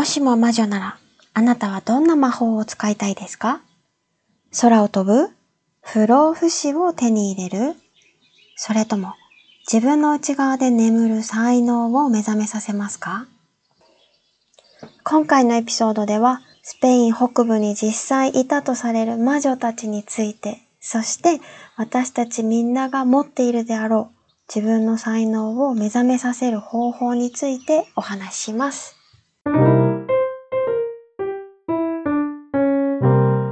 もしも魔女なら、あなたはどんな魔法を使いたいですか？空を飛ぶ不老不死を手に入れる。それとも自分の内側で眠る才能を目覚めさせますか？今回のエピソードではスペイン北部に実際いたとされる魔女たちについて、そして私たちみんなが持っているであろう自分の才能を目覚めさせる方法についてお話しします。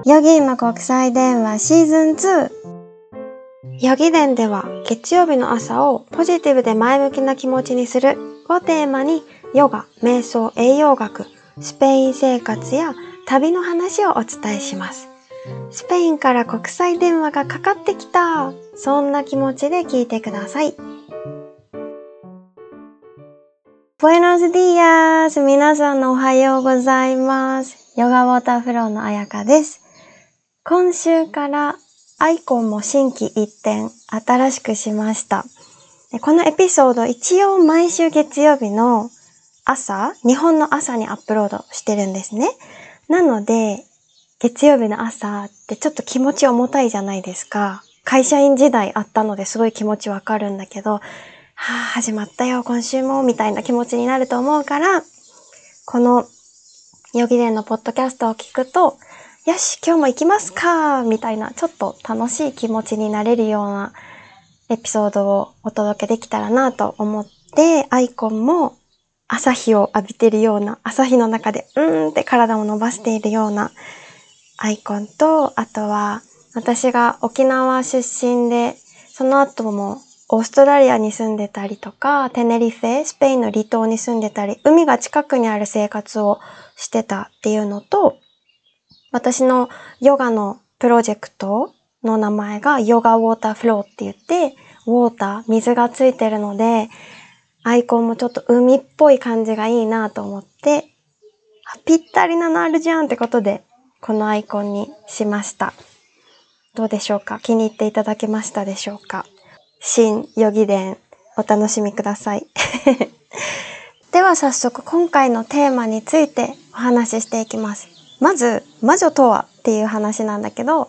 ヨギーマ国際電話シーズン2ヨギ伝では月曜日の朝をポジティブで前向きな気持ちにするをテーマにヨガ、瞑想、栄養学、スペイン生活や旅の話をお伝えします。スペインから国際電話がかかってきたそんな気持ちで聞いてください。Buenos días! 皆さんのおはようございます。ヨガウォーターフローのあやかです。今週からアイコンも新規一点新しくしました。このエピソード一応毎週月曜日の朝、日本の朝にアップロードしてるんですね。なので、月曜日の朝ってちょっと気持ち重たいじゃないですか。会社員時代あったのですごい気持ちわかるんだけど、はあ、始まったよ、今週も、みたいな気持ちになると思うから、この、ヨギレンのポッドキャストを聞くと、よし、今日も行きますかみたいな、ちょっと楽しい気持ちになれるようなエピソードをお届けできたらなと思って、アイコンも朝日を浴びてるような、朝日の中でうーんって体を伸ばしているようなアイコンと、あとは私が沖縄出身で、その後もオーストラリアに住んでたりとか、テネリフェ、スペインの離島に住んでたり、海が近くにある生活をしてたっていうのと、私のヨガのプロジェクトの名前がヨガウォーターフローって言って、ウォーター、水がついてるので、アイコンもちょっと海っぽい感じがいいなと思って、ぴったりなのあるじゃんってことでこのアイコンにしました。どうでしょうか？気に入っていただけましたでしょうか？新ヨギ伝お楽しみください。では早速今回のテーマについてお話ししていきます。まず、魔女とはっていう話なんだけど、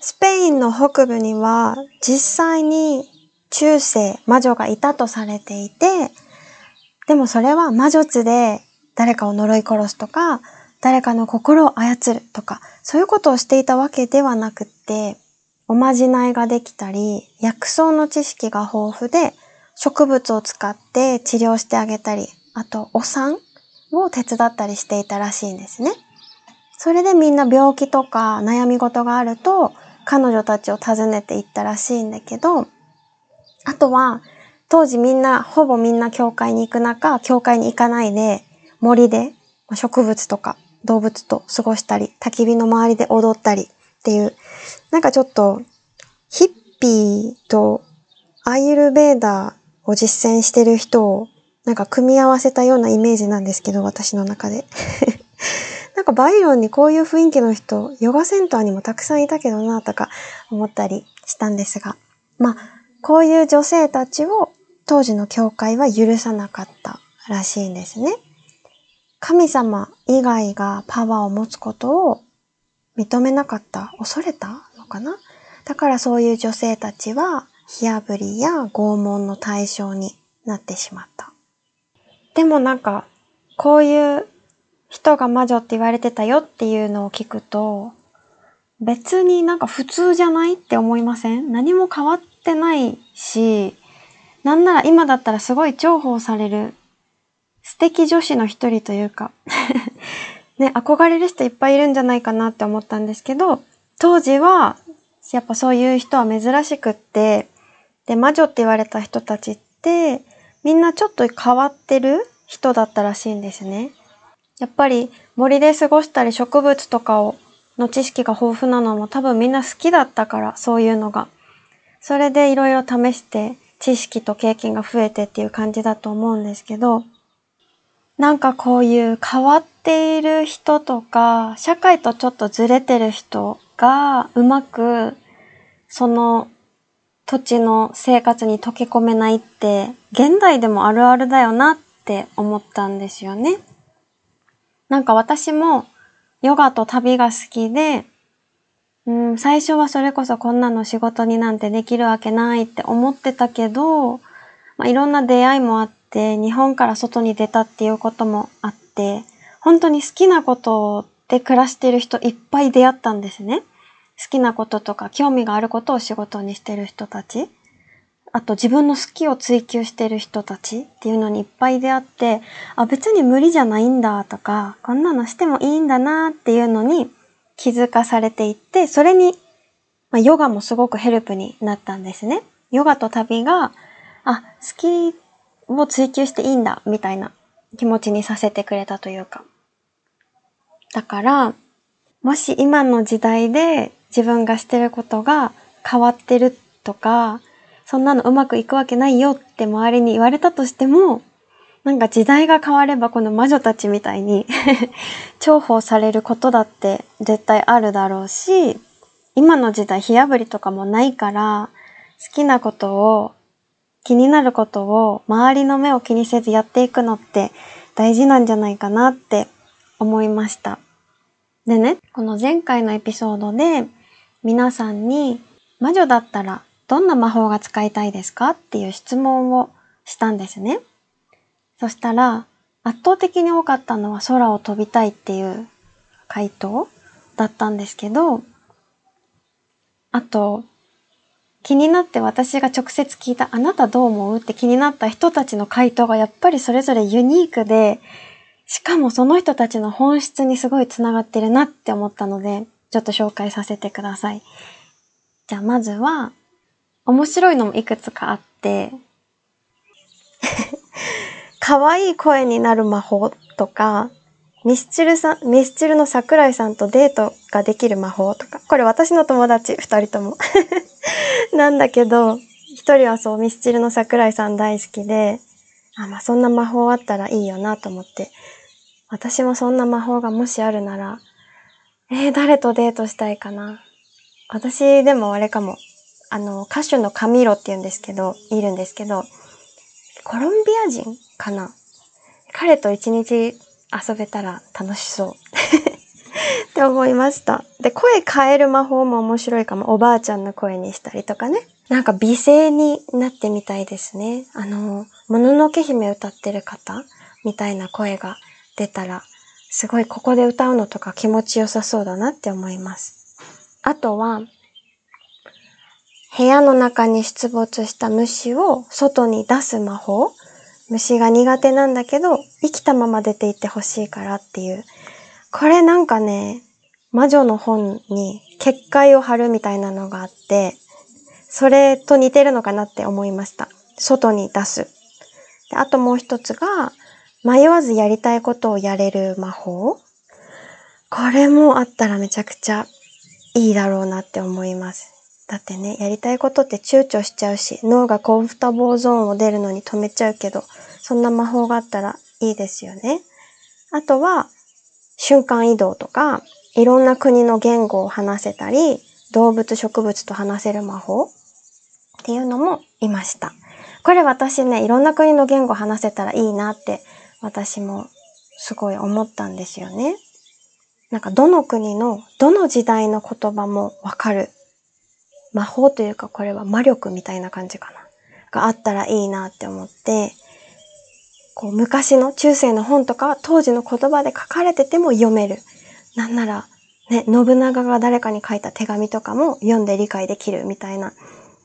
スペインの北部には実際に中世魔女がいたとされていて、でもそれは魔術で誰かを呪い殺すとか、誰かの心を操るとか、そういうことをしていたわけではなくって、おまじないができたり、薬草の知識が豊富で、植物を使って治療してあげたり、あとお産を手伝ったりしていたらしいんですね。それでみんな病気とか悩み事があると、彼女たちを訪ねていったらしいんだけど、あとは、当時みんな、ほぼみんな教会に行く中、教会に行かないで、森で植物とか動物と過ごしたり、焚き火の周りで踊ったりっていう、なんかちょっと、ヒッピーとアイルベーダーを実践してる人を、なんか組み合わせたようなイメージなんですけど、私の中で。なんかバイロンにこういう雰囲気の人、ヨガセンターにもたくさんいたけどな、とか思ったりしたんですが。まあ、こういう女性たちを当時の教会は許さなかったらしいんですね。神様以外がパワーを持つことを認めなかった、恐れたのかな？だからそういう女性たちは火あぶりや拷問の対象になってしまった。でもなんか、こういう人が魔女って言われてたよっていうのを聞くと、別になんか普通じゃないって思いません？何も変わってないし、なんなら今だったらすごい重宝される素敵女子の一人というか ね、憧れる人いっぱいいるんじゃないかなって思ったんですけど、当時は、やっぱそういう人は珍しくって、で、魔女って言われた人たちって、みんなちょっと変わってる人だったらしいんですね。やっぱり森で過ごしたり植物とかを、の知識が豊富なのも多分みんな好きだったから、そういうのが。それでいろいろ試して知識と経験が増えてっていう感じだと思うんですけど、なんかこういう変わっている人とか、社会とちょっとずれてる人がうまくその土地の生活に溶け込めないって、現代でもあるあるだよなって思ったんですよね。なんか私もヨガと旅が好きで、うん、最初はそれこそこんなの仕事になんてできるわけないって思ってたけど、まあ、いろんな出会いもあって、日本から外に出たっていうこともあって、本当に好きなことで暮らしてる人いっぱい出会ったんですね。好きなこととか興味があることを仕事にしてる人たち。あと自分の好きを追求してる人たちっていうのにいっぱい出会って、あ、別に無理じゃないんだとか、こんなのしてもいいんだなっていうのに気づかされていって、それに、まあ、ヨガもすごくヘルプになったんですね。ヨガと旅が、あ、好きを追求していいんだみたいな気持ちにさせてくれたというか。だから、もし今の時代で自分がしてることが変わってるとか、そんなのうまくいくわけないよって周りに言われたとしても、なんか時代が変わればこの魔女たちみたいに 重宝されることだって絶対あるだろうし、今の時代火破りとかもないから、好きなことを、気になることを周りの目を気にせずやっていくのって大事なんじゃないかなって思いました。でね、この前回のエピソードで皆さんに魔女だったらどんな魔法が使いたいですか？っていう質問をしたんですね。そしたら、圧倒的に多かったのは空を飛びたいっていう回答だったんですけど、あと、気になって私が直接聞いたあなたどう思う？って気になった人たちの回答がやっぱりそれぞれユニークで、しかもその人たちの本質にすごい繋がってるなって思ったので、ちょっと紹介させてください。じゃあまずは、面白いのもいくつかあって、可愛い声になる魔法とか、ミスチルさん、ミスチルの桜井さんとデートができる魔法とか、これ私の友達、二人とも なんだけど、一人はそう、ミスチルの桜井さん大好きで、あ、まあそんな魔法あったらいいよなと思って、私もそんな魔法がもしあるなら、えー、誰とデートしたいかな。私でもあれかも。あの、歌手のカミロって言うんですけど、いるんですけど、コロンビア人かな？彼と一日遊べたら楽しそう。って思いました。で、声変える魔法も面白いかも。おばあちゃんの声にしたりとかね。なんか美声になってみたいですね。あの、もののけ姫歌ってる方みたいな声が出たら、すごいここで歌うのとか気持ちよさそうだなって思います。あとは、部屋の中に出没した虫を外に出す魔法虫が苦手なんだけど、生きたまま出て行ってほしいからっていう。これなんかね、魔女の本に結界を貼るみたいなのがあって、それと似てるのかなって思いました。外に出す。であともう一つが、迷わずやりたいことをやれる魔法。これもあったらめちゃくちゃいいだろうなって思います。だってね、やりたいことって躊躇しちゃうし、脳がコンフタボーゾーンを出るのに止めちゃうけど、そんな魔法があったらいいですよね。あとは、瞬間移動とか、いろんな国の言語を話せたり、動物植物と話せる魔法っていうのもいました。これ私ね、いろんな国の言語を話せたらいいなって私もすごい思ったんですよね。なんかどの国のどの時代の言葉もわかる魔法というかこれは魔力みたいな感じかな。があったらいいなって思って、こう昔の中世の本とか当時の言葉で書かれてても読める。なんなら、ね、信長が誰かに書いた手紙とかも読んで理解できるみたいな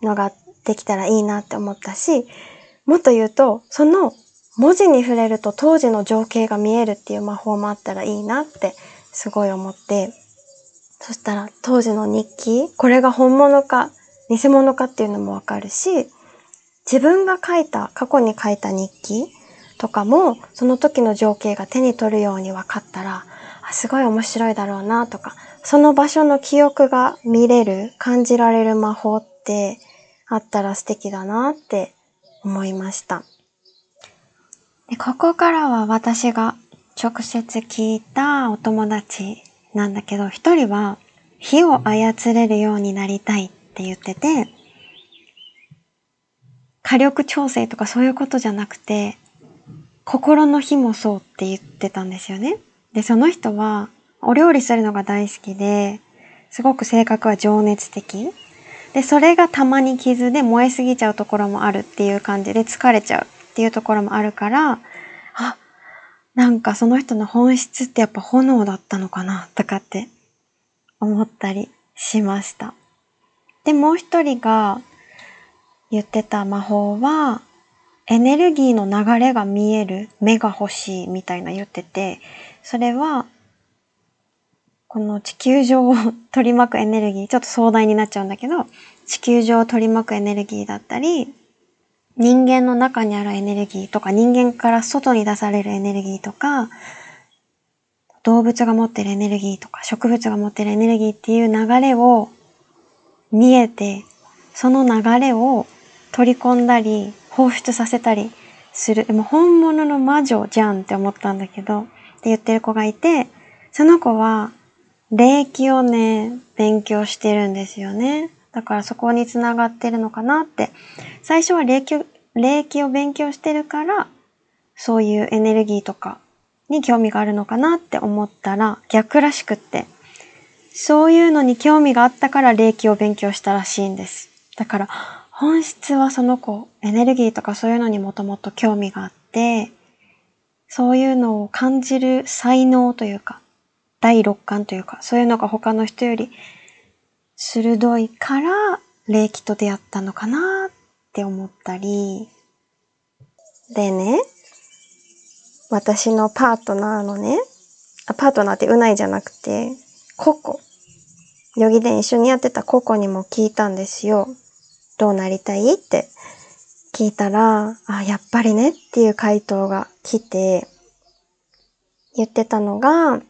のができたらいいなって思ったし、もっと言うと、その文字に触れると当時の情景が見えるっていう魔法もあったらいいなってすごい思って、そしたら当時の日記、これが本物か偽物かっていうのもわかるし、自分が書いた、過去に書いた日記とかも、その時の情景が手に取るように分かったら、すごい面白いだろうなとか、その場所の記憶が見れる、感じられる魔法ってあったら素敵だなって思いました。でここからは私が直接聞いたお友達なんだけど、一人は火を操れるようになりたいって言ってて、火力調整とかそういうことじゃなくて、心の火もそうって言ってたんですよね。で、その人はお料理するのが大好きで、すごく性格は情熱的。で、それがたまに傷で燃えすぎちゃうところもあるっていう感じで疲れちゃうっていうところもあるから、なんかその人の本質ってやっぱ炎だったのかなとかって思ったりしました。で、もう一人が言ってた魔法は、エネルギーの流れが見える目が欲しいみたいな言ってて、それは、この地球上を取り巻くエネルギー、ちょっと壮大になっちゃうんだけど、地球上を取り巻くエネルギーだったり、人間の中にあるエネルギーとか、人間から外に出されるエネルギーとか、動物が持ってるエネルギーとか、植物が持ってるエネルギーっていう流れを見えて、その流れを取り込んだり、放出させたりする。でも本物の魔女じゃんって思ったんだけど、って言ってる子がいて、その子は霊気をね、勉強してるんですよね。だからそこにつながってるのかなって。最初は霊気霊気を勉強してるから、そういうエネルギーとかに興味があるのかなって思ったら逆らしくって。そういうのに興味があったから霊気を勉強したらしいんです。だから本質はその子、エネルギーとかそういうのにもともと興味があって、そういうのを感じる才能というか、第六感というか、そういうのが他の人より鋭いから霊気と出会ったのかなって思ったり、でね、私のパートナーのね、あパートナーってうないじゃなくて、ココ。ヨギで一緒にやってたココにも聞いたんですよ。どうなりたいって聞いたら、あ、やっぱりねっていう回答が来て、言ってたのが、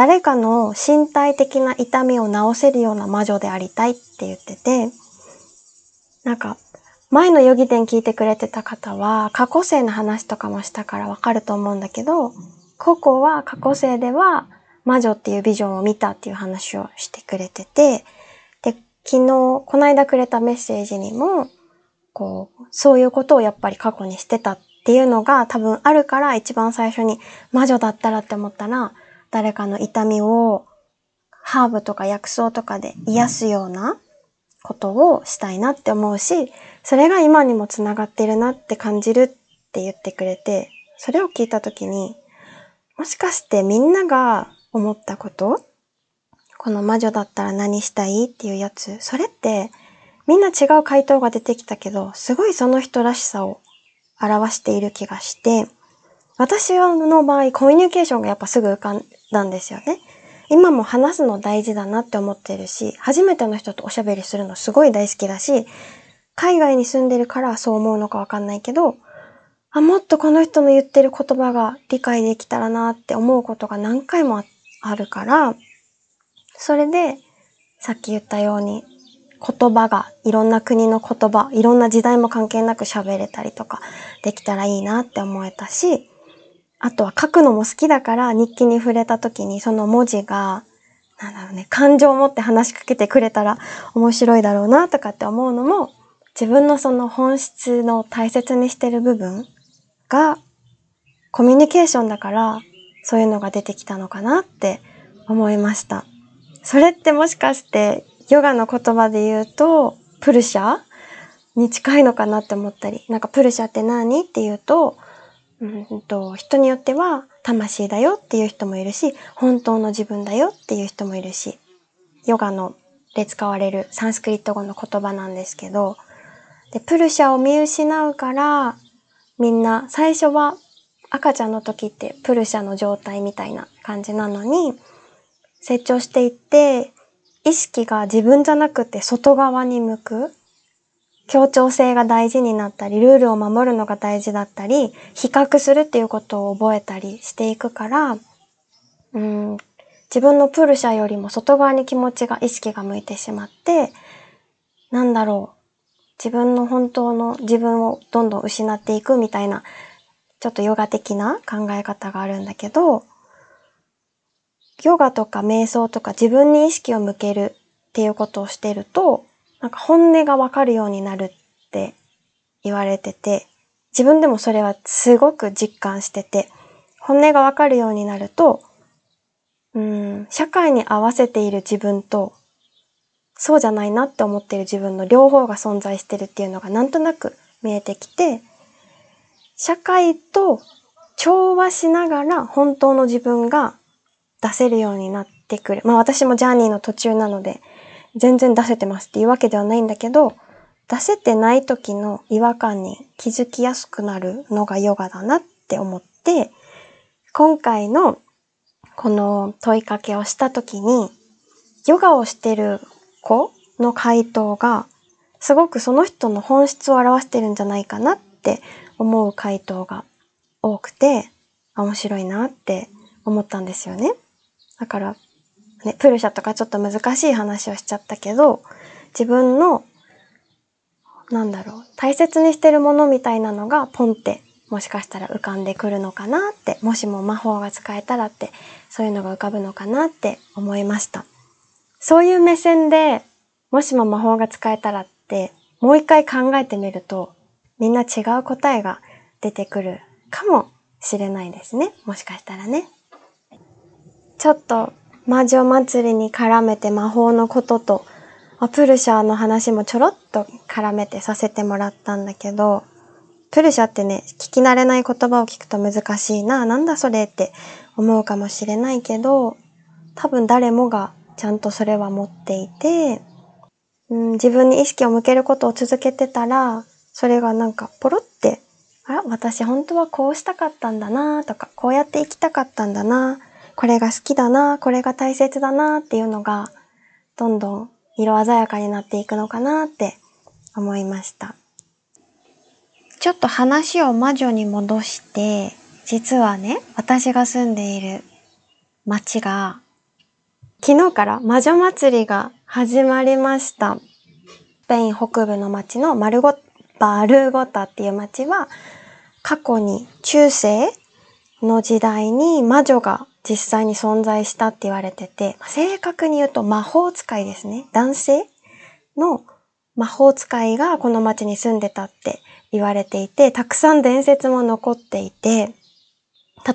誰かの身体的な痛みを治せるような魔女でありたいって言ってて、なんか、前のヨギ伝聞いてくれてた方は、過去世の話とかもしたからわかると思うんだけど、ココは過去世では魔女っていうビジョンを見たっていう話をしてくれてて、で昨日、この間くれたメッセージにも、こう、そういうことをやっぱり過去にしてたっていうのが多分あるから一番最初に魔女だったらって思ったら、誰かの痛みをハーブとか薬草とかで癒すようなことをしたいなって思うし、それが今にもつながってるなって感じるって言ってくれて、それを聞いたときに、もしかしてみんなが思ったことこの魔女だったら何したいっていうやつ、それってみんな違う回答が出てきたけど、すごいその人らしさを表している気がして、私の場合コミュニケーションがやっぱすぐ浮かんだんですよね。今も話すの大事だなって思ってるし、初めての人とおしゃべりするのすごい大好きだし、海外に住んでるからそう思うのかわかんないけど、あ、もっとこの人の言ってる言葉が理解できたらなって思うことが何回もあるから、それで、さっき言ったように、言葉が、いろんな国の言葉、いろんな時代も関係なく喋れたりとかできたらいいなって思えたし、あとは書くのも好きだから日記に触れた時にその文字が、なんだろうね、感情を持って話しかけてくれたら面白いだろうなとかって思うのも、自分のその本質の大切にしてる部分がコミュニケーションだからそういうのが出てきたのかなって思いました。それってもしかしてヨガの言葉で言うとプルシャに近いのかなって思ったり、なんかプルシャって何って言うと、うんと、人によっては魂だよっていう人もいるし、本当の自分だよっていう人もいるし、ヨガので使われるサンスクリット語の言葉なんですけど、で、プルシャを見失うから、みんな最初は赤ちゃんの時ってプルシャの状態みたいな感じなのに、成長していって、意識が自分じゃなくて外側に向く。協調性が大事になったり、ルールを守るのが大事だったり、比較するっていうことを覚えたりしていくから、うん、自分のプルシャよりも外側に気持ちが、意識が向いてしまって、なんだろう。自分の本当の自分をどんどん失っていくみたいな、ちょっとヨガ的な考え方があるんだけど、ヨガとか瞑想とか自分に意識を向けるっていうことをしてると、なんか本音がわかるようになるって言われてて、自分でもそれはすごく実感してて、本音がわかるようになると、うん、社会に合わせている自分と、そうじゃないなって思っている自分の両方が存在してるっていうのがなんとなく見えてきて、社会と調和しながら本当の自分が出せるようになってくる。まあ私もジャーニーの途中なので、全然出せてますっていうわけではないんだけど、出せてない時の違和感に気づきやすくなるのがヨガだなって思って、今回のこの問いかけをした時に、ヨガをしてる子の回答が、すごくその人の本質を表してるんじゃないかなって思う回答が多くて、面白いなって思ったんですよね。だから、ね、プルシャとかちょっと難しい話をしちゃったけど、自分の、なんだろう、大切にしてるものみたいなのがポンってもしかしたら浮かんでくるのかなって、もしも魔法が使えたらって、そういうのが浮かぶのかなって思いました。そういう目線で、もしも魔法が使えたらって、もう一回考えてみると、みんな違う答えが出てくるかもしれないですね。もしかしたらね。ちょっと魔女祭りに絡めて魔法のことと、プルシャーの話もちょろっと絡めてさせてもらったんだけど、プルシャってね、聞き慣れない言葉を聞くと難しいな、なんだそれって思うかもしれないけど、多分誰もがちゃんとそれは持っていて、うん、自分に意識を向けることを続けてたら、それがなんかポロって、あら、私本当はこうしたかったんだなとか、こうやって生きたかったんだなこれが好きだな、これが大切だなっていうのが、どんどん色鮮やかになっていくのかなって思いました。ちょっと話を魔女に戻して、実はね、私が住んでいる町が、昨日から魔女祭りが始まりました。スペイン北部の町のマルゴ、バルゴタっていう町は、過去に中世の時代に魔女が実際に存在したって言われてて、正確に言うと魔法使いですね。男性の魔法使いがこの町に住んでたって言われていて、たくさん伝説も残っていて、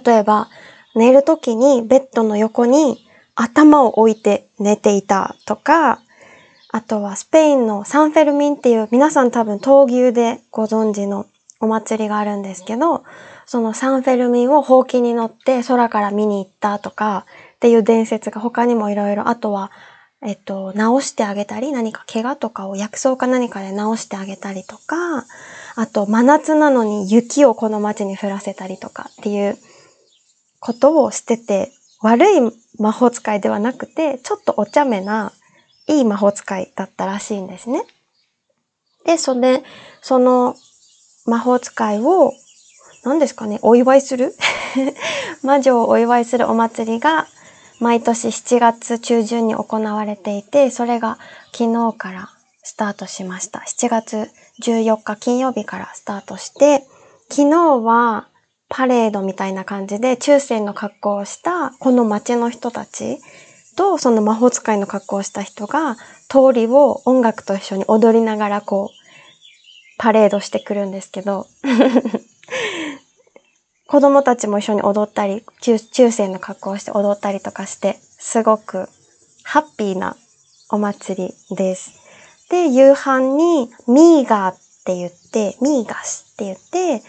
例えば寝るときにベッドの横に頭を置いて寝ていたとか、あとはスペインのサンフェルミンっていう皆さん多分闘牛でご存知のお祭りがあるんですけど、そのサンフェルミンをほうきに乗って空から見に行ったとかっていう伝説が他にもいろいろ、あとは、えっと、直してあげたり、何か怪我とかを薬草か何かで直してあげたりとか、あと真夏なのに雪をこの街に降らせたりとかっていうことをしてて、悪い魔法使いではなくて、ちょっとお茶目ないい魔法使いだったらしいんですね。で、それ、その魔法使いを何ですかね、お祝いする？魔女をお祝いするお祭りが毎年7月中旬に行われていて、それが昨日からスタートしました。7月14日金曜日からスタートして、昨日はパレードみたいな感じで中世の格好をしたこの街の人たちとその魔法使いの格好をした人が通りを音楽と一緒に踊りながらこうパレードしてくるんですけど。子供たちも一緒に踊ったり、中中世の格好をして踊ったりとかして、すごくハッピーなお祭りです。で、夕飯にミーガーって言って、ミーガスって言って、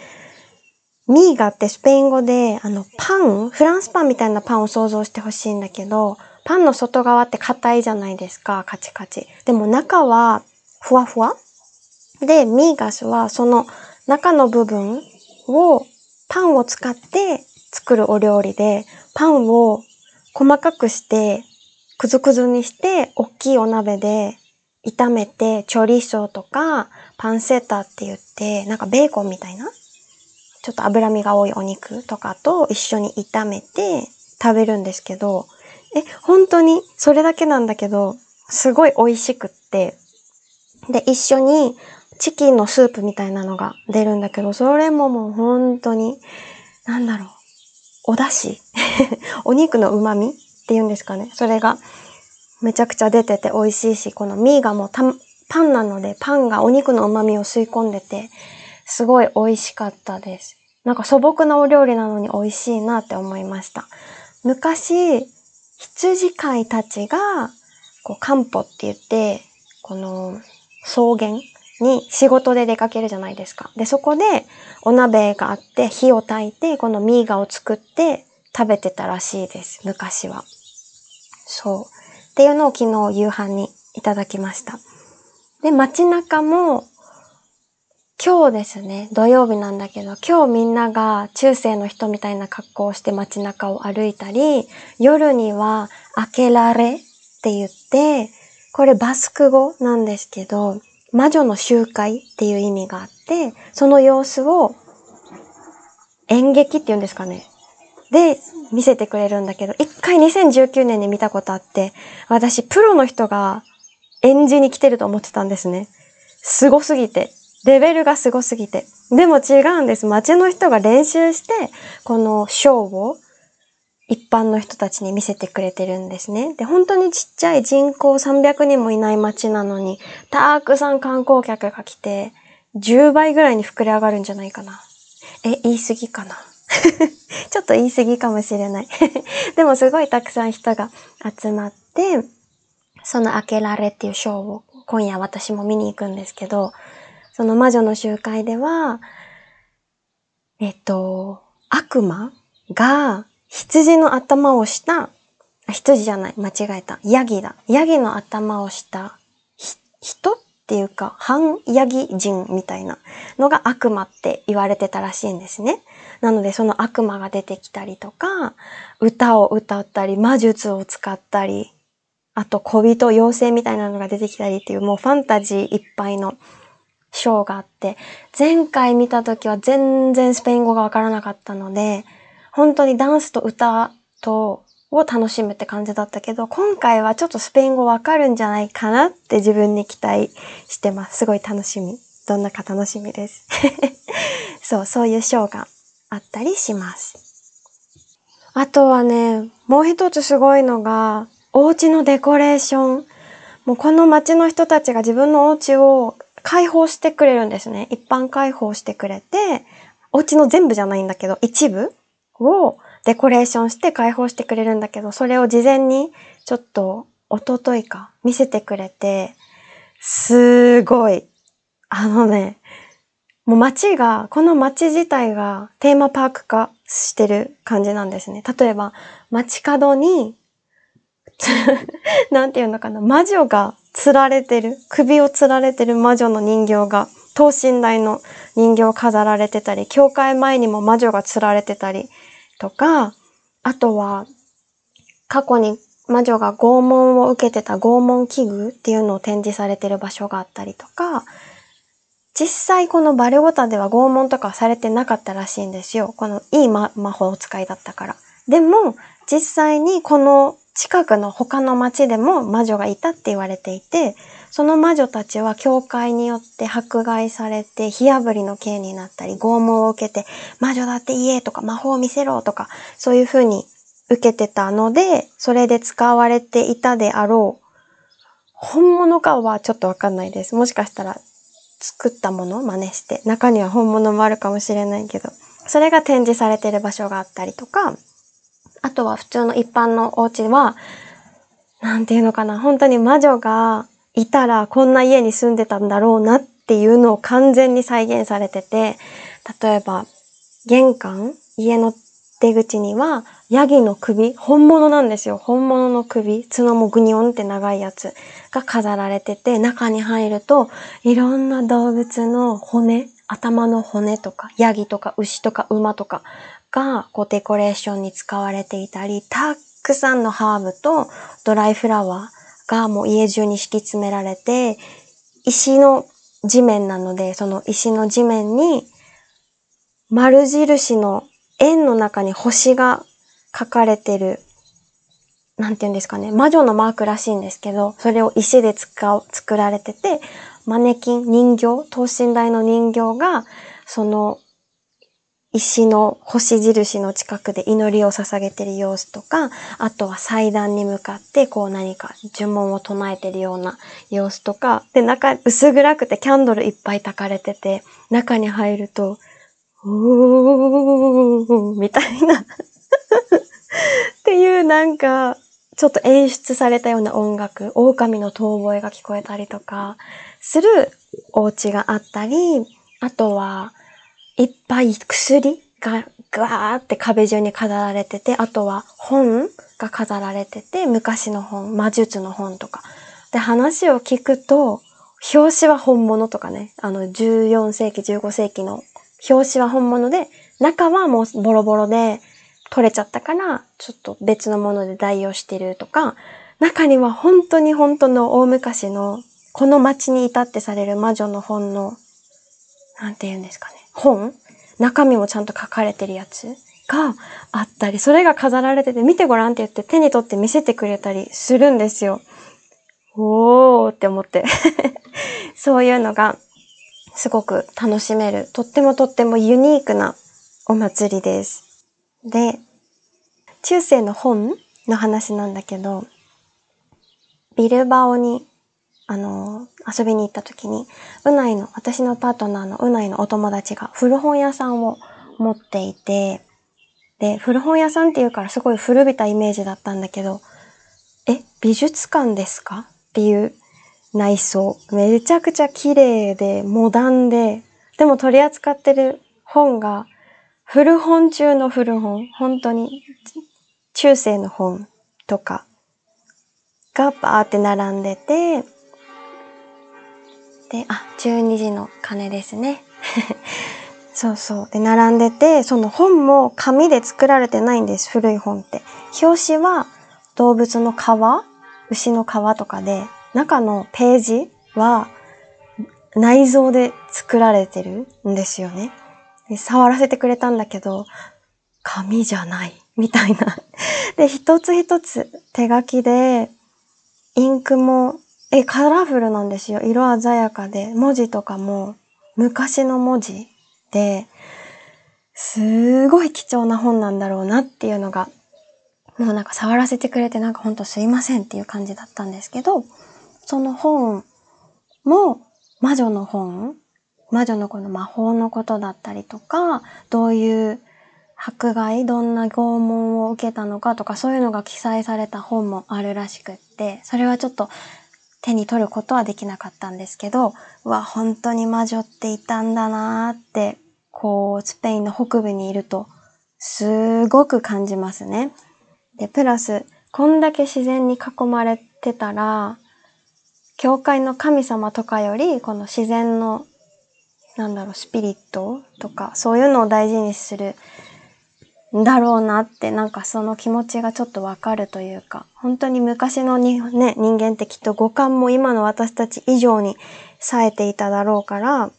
ミーガってスペイン語で、あの、パン、フランスパンみたいなパンを想像してほしいんだけど、パンの外側って硬いじゃないですか、カチカチ。でも中はふわふわで、ミーガスはその中の部分をパンを使って作るお料理で、パンを細かくして、くずくずにして、大きいお鍋で炒めて、チョリソーとか、パンセッターって言って、なんかベーコンみたいな、ちょっと脂身が多いお肉とかと一緒に炒めて食べるんですけど、え、本当にそれだけなんだけど、すごい美味しくって、で、一緒にチキンのスープみたいなのが出るんだけど、それももう本当に、なんだろう、お出汁 お肉の旨味っていうんですかね。それがめちゃくちゃ出てて美味しいし、このミーがもうパンなので、パンがお肉の旨味を吸い込んでて、すごい美味しかったです。なんか素朴なお料理なのに美味しいなって思いました。昔、羊飼いたちが、こう、漢方って言って、この草原に仕事で出かけるじゃないですか。で、そこでお鍋があって火を焚いて、このミーガを作って食べてたらしいです。昔は。そう。っていうのを昨日夕飯にいただきました。で、街中も今日ですね、土曜日なんだけど、今日みんなが中世の人みたいな格好をして街中を歩いたり、夜にはアケラレって言って、これバスク語なんですけど、魔女の集会っていう意味があって、その様子を演劇って言うんですかね。で、見せてくれるんだけど、一回2019年に見たことあって、私プロの人が演じに来てると思ってたんですね。すすぎて。レベルがすすぎて。でも違うんです。街の人が練習して、このショーを一般の人たちに見せてくれてるんですね。で、本当にちっちゃい人口300人もいない街なのに、たくさん観光客が来て、10倍ぐらいに膨れ上がるんじゃないかな。え、言い過ぎかな。ちょっと言い過ぎかもしれない。でもすごいたくさん人が集まって、その開けられっていうショーを今夜私も見に行くんですけど、その魔女の集会では、えっと、悪魔が羊の頭をした、羊じゃない、間違えた。ヤギだ。ヤギの頭をした人っていうか、反ヤギ人みたいなのが悪魔って言われてたらしいんですね。なのでその悪魔が出てきたりとか、歌を歌ったり、魔術を使ったり、あと小人、妖精みたいなのが出てきたりっていうもうファンタジーいっぱいのショーがあって、前回見た時は全然スペイン語がわからなかったので、本当にダンスと歌とを楽しむって感じだったけど、今回はちょっとスペイン語わかるんじゃないかなって自分に期待してます。すごい楽しみ。どんなか楽しみです。そう、そういうショーがあったりします。あとはね、もう一つすごいのが、お家のデコレーション。もうこの街の人たちが自分のお家を開放してくれるんですね。一般開放してくれて、お家の全部じゃないんだけど、一部をデコレーションして開放してくれるんだけど、それを事前にちょっと一昨日か見せてくれて、すごい。あのね、もう街が、この街自体がテーマパーク化してる感じなんですね。例えば、街角に、なんていうのかな、魔女が釣られてる、首を釣られてる魔女の人形が、等身大の人形を飾られてたり、教会前にも魔女が釣られてたりとか、あとは、過去に魔女が拷問を受けてた拷問器具っていうのを展示されてる場所があったりとか、実際このバルゴタでは拷問とかされてなかったらしいんですよ。このいい魔魔法使いだったから。でも、実際にこの近くの他の町でも魔女がいたって言われていて、その魔女たちは教会によって迫害されて火炙りの刑になったり、拷問を受けて、魔女だって言えとか魔法を見せろとか、そういう風に受けてたので、それで使われていたであろう。本物かはちょっとわかんないです。もしかしたら作ったものを真似して、中には本物もあるかもしれないけど、それが展示されてる場所があったりとか、あとは普通の一般のお家は、なんていうのかな、本当に魔女がいたらこんな家に住んでたんだろうなっていうのを完全に再現されてて、例えば、玄関、家の出口には、ヤギの首、本物なんですよ。本物の首、角もグニョンって長いやつが飾られてて、中に入ると、いろんな動物の骨、頭の骨とか、ヤギとか牛とか馬とかが、こうデコレーションに使われていたり、たくさんのハーブとドライフラワーがもう家中に敷き詰められて、石の地面なので、その石の地面に、丸印の円の中に星が書かれてる、なんて言うんですかね、魔女のマークらしいんですけど、それを石で使う、作られてて、マネキン、人形、等身大の人形が、その石の星印の近くで祈りを捧げてる様子とか、あとは祭壇に向かってこう何か呪文を唱えてるような様子とか、で、中、薄暗くてキャンドルいっぱい焚かれてて、中に入ると、うーみたいな。っていうなんか、ちょっと演出されたような音楽、狼の遠吠えが聞こえたりとかするお家があったり、あとは、いっぱい薬がぐわーって壁中に飾られてて、あとは本が飾られてて、昔の本、魔術の本とか。で、話を聞くと、表紙は本物とかね、あの、14世紀、15世紀の表紙は本物で、中はもうボロボロで取れちゃったから、ちょっと別のもので代用してるとか、中には本当に本当の大昔の、この街に至ってされる魔女の本の、なんて言うんですかね、本？中身もちゃんと書かれてるやつがあったり、それが飾られてて、見てごらんって言って手に取って見せてくれたりするんですよ。おーって思って そういうのがすごく楽しめる、とってもとってもユニークなお祭りです。で、中世の本の話なんだけど、ビルバオに、あの、遊びに行った時に、うないの、私のパートナーのうないのお友達が古本屋さんを持っていて、で、古本屋さんっていうからすごい古びたイメージだったんだけど、え、美術館ですか？っていう内装。めちゃくちゃ綺麗で、モダンで、でも取り扱ってる本が、古本中の古本。本当に、中世の本とかがバーって並んでて、で、あ、12時の鐘ですね。そうそう。で、並んでて、その本も紙で作られてないんです、古い本って。表紙は動物の皮牛の皮とかで、中のページは内臓で作られてるんですよねで。触らせてくれたんだけど、紙じゃない、みたいな。で、一つ一つ手書きで、インクも、え、カラフルなんですよ。色鮮やかで、文字とかも昔の文字で、すごい貴重な本なんだろうなっていうのが、もうなんか触らせてくれてなんかほんとすいませんっていう感じだったんですけど、その本も魔女の本魔女のこの魔法のことだったりとか、どういう迫害、どんな拷問を受けたのかとか、そういうのが記載された本もあるらしくって、それはちょっと手に取ることはできなかったんですけど、うわ、本当に魔女っていたんだなーって、こう、スペインの北部にいると、すごく感じますね。で、プラス、こんだけ自然に囲まれてたら、教会の神様とかより、この自然の、なんだろう、スピリットとか、そういうのを大事にするだろうなって、なんかその気持ちがちょっとわかるというか、本当に昔のに、ね、人間ってきっと五感も今の私たち以上に冴えていただろうから、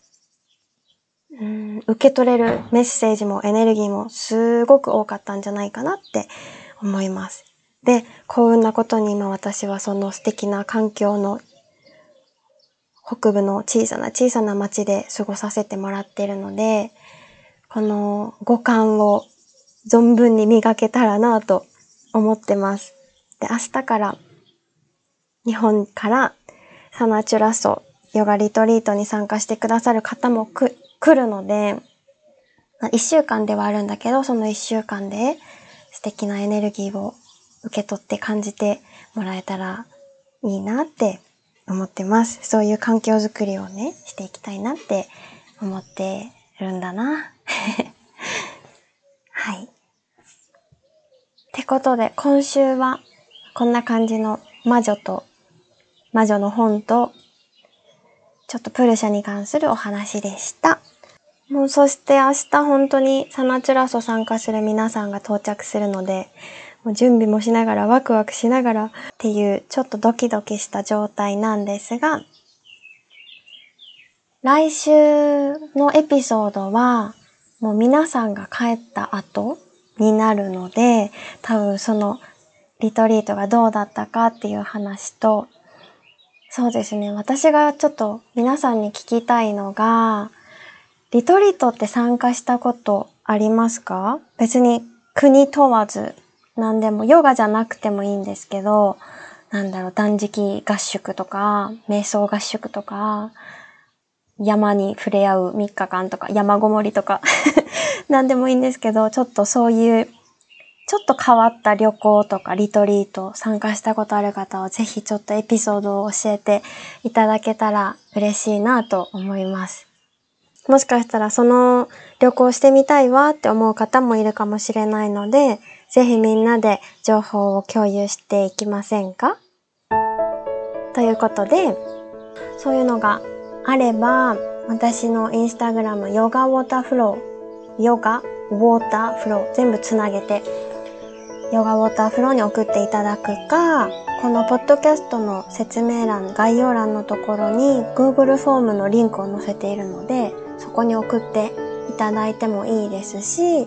うん、受け取れるメッセージもエネルギーもすごく多かったんじゃないかなって思います。で、幸運なことに今私はその素敵な環境の北部の小さな小さな町で過ごさせてもらっているので、この五感を存分に磨けたらなと思ってます。で、明日から日本からサナチュラソヨガリトリートに参加してくださる方もく来るので、一週間ではあるんだけど、その一週間で素敵なエネルギーを受け取って感じてもらえたらいいなって思ってます。そういう環境づくりをね、していきたいなって思ってるんだな。はい。ってことで、今週はこんな感じの魔女と、魔女の本と、ちょっとプルシャに関するお話でした。もうそして明日本当にサナチュラソ参加する皆さんが到着するので、もう準備もしながらワクワクしながらっていうちょっとドキドキした状態なんですが、来週のエピソードはもう皆さんが帰った後になるので、多分そのリトリートがどうだったかっていう話と、そうですね、私がちょっと皆さんに聞きたいのが、リトリートって参加したことありますか？別に国問わず何でも、ヨガじゃなくてもいいんですけど、なんだろう、断食合宿とか、瞑想合宿とか、山に触れ合う3日間とか、山ごもりとか、何でもいいんですけど、ちょっとそういうちょっと変わった旅行とかリトリート参加したことある方はぜひちょっとエピソードを教えていただけたら嬉しいなと思います。もしかしたらその旅行してみたいわって思う方もいるかもしれないので、ぜひみんなで情報を共有していきませんか？ということで、そういうのがあれば、私のインスタグラムヨガウォーターフロー、ヨガウォーターフロー全部つなげてヨガウォーターフローに送っていただくか、このポッドキャストの説明欄、概要欄のところに Google フォームのリンクを載せているので、そこに送っていただいてもいいですし、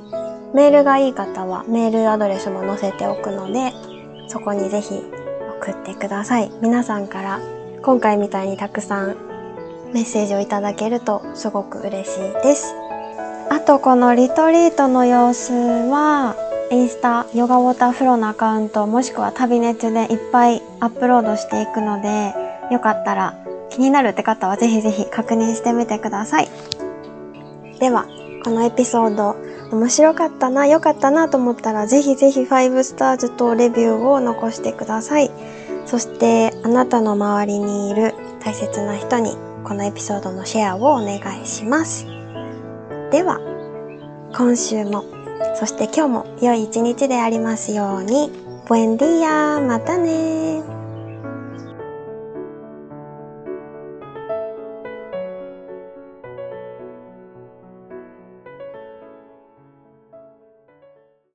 メールがいい方はメールアドレスも載せておくので、そこにぜひ送ってください。皆さんから今回みたいにたくさんメッセージをいただけるとすごく嬉しいです。あとこのリトリートの様子は、インスタ、ヨガウォーターフローのアカウント、もしくは旅熱でいっぱいアップロードしていくので、よかったら気になるって方はぜひぜひ確認してみてください。では、このエピソード面白かったな、良かったなと思ったらぜひぜひ5スターズとレビューを残してください。そしてあなたの周りにいる大切な人にこのエピソードのシェアをお願いします。では、今週もそして今日も良い一日でありますように。ブエンディアまたね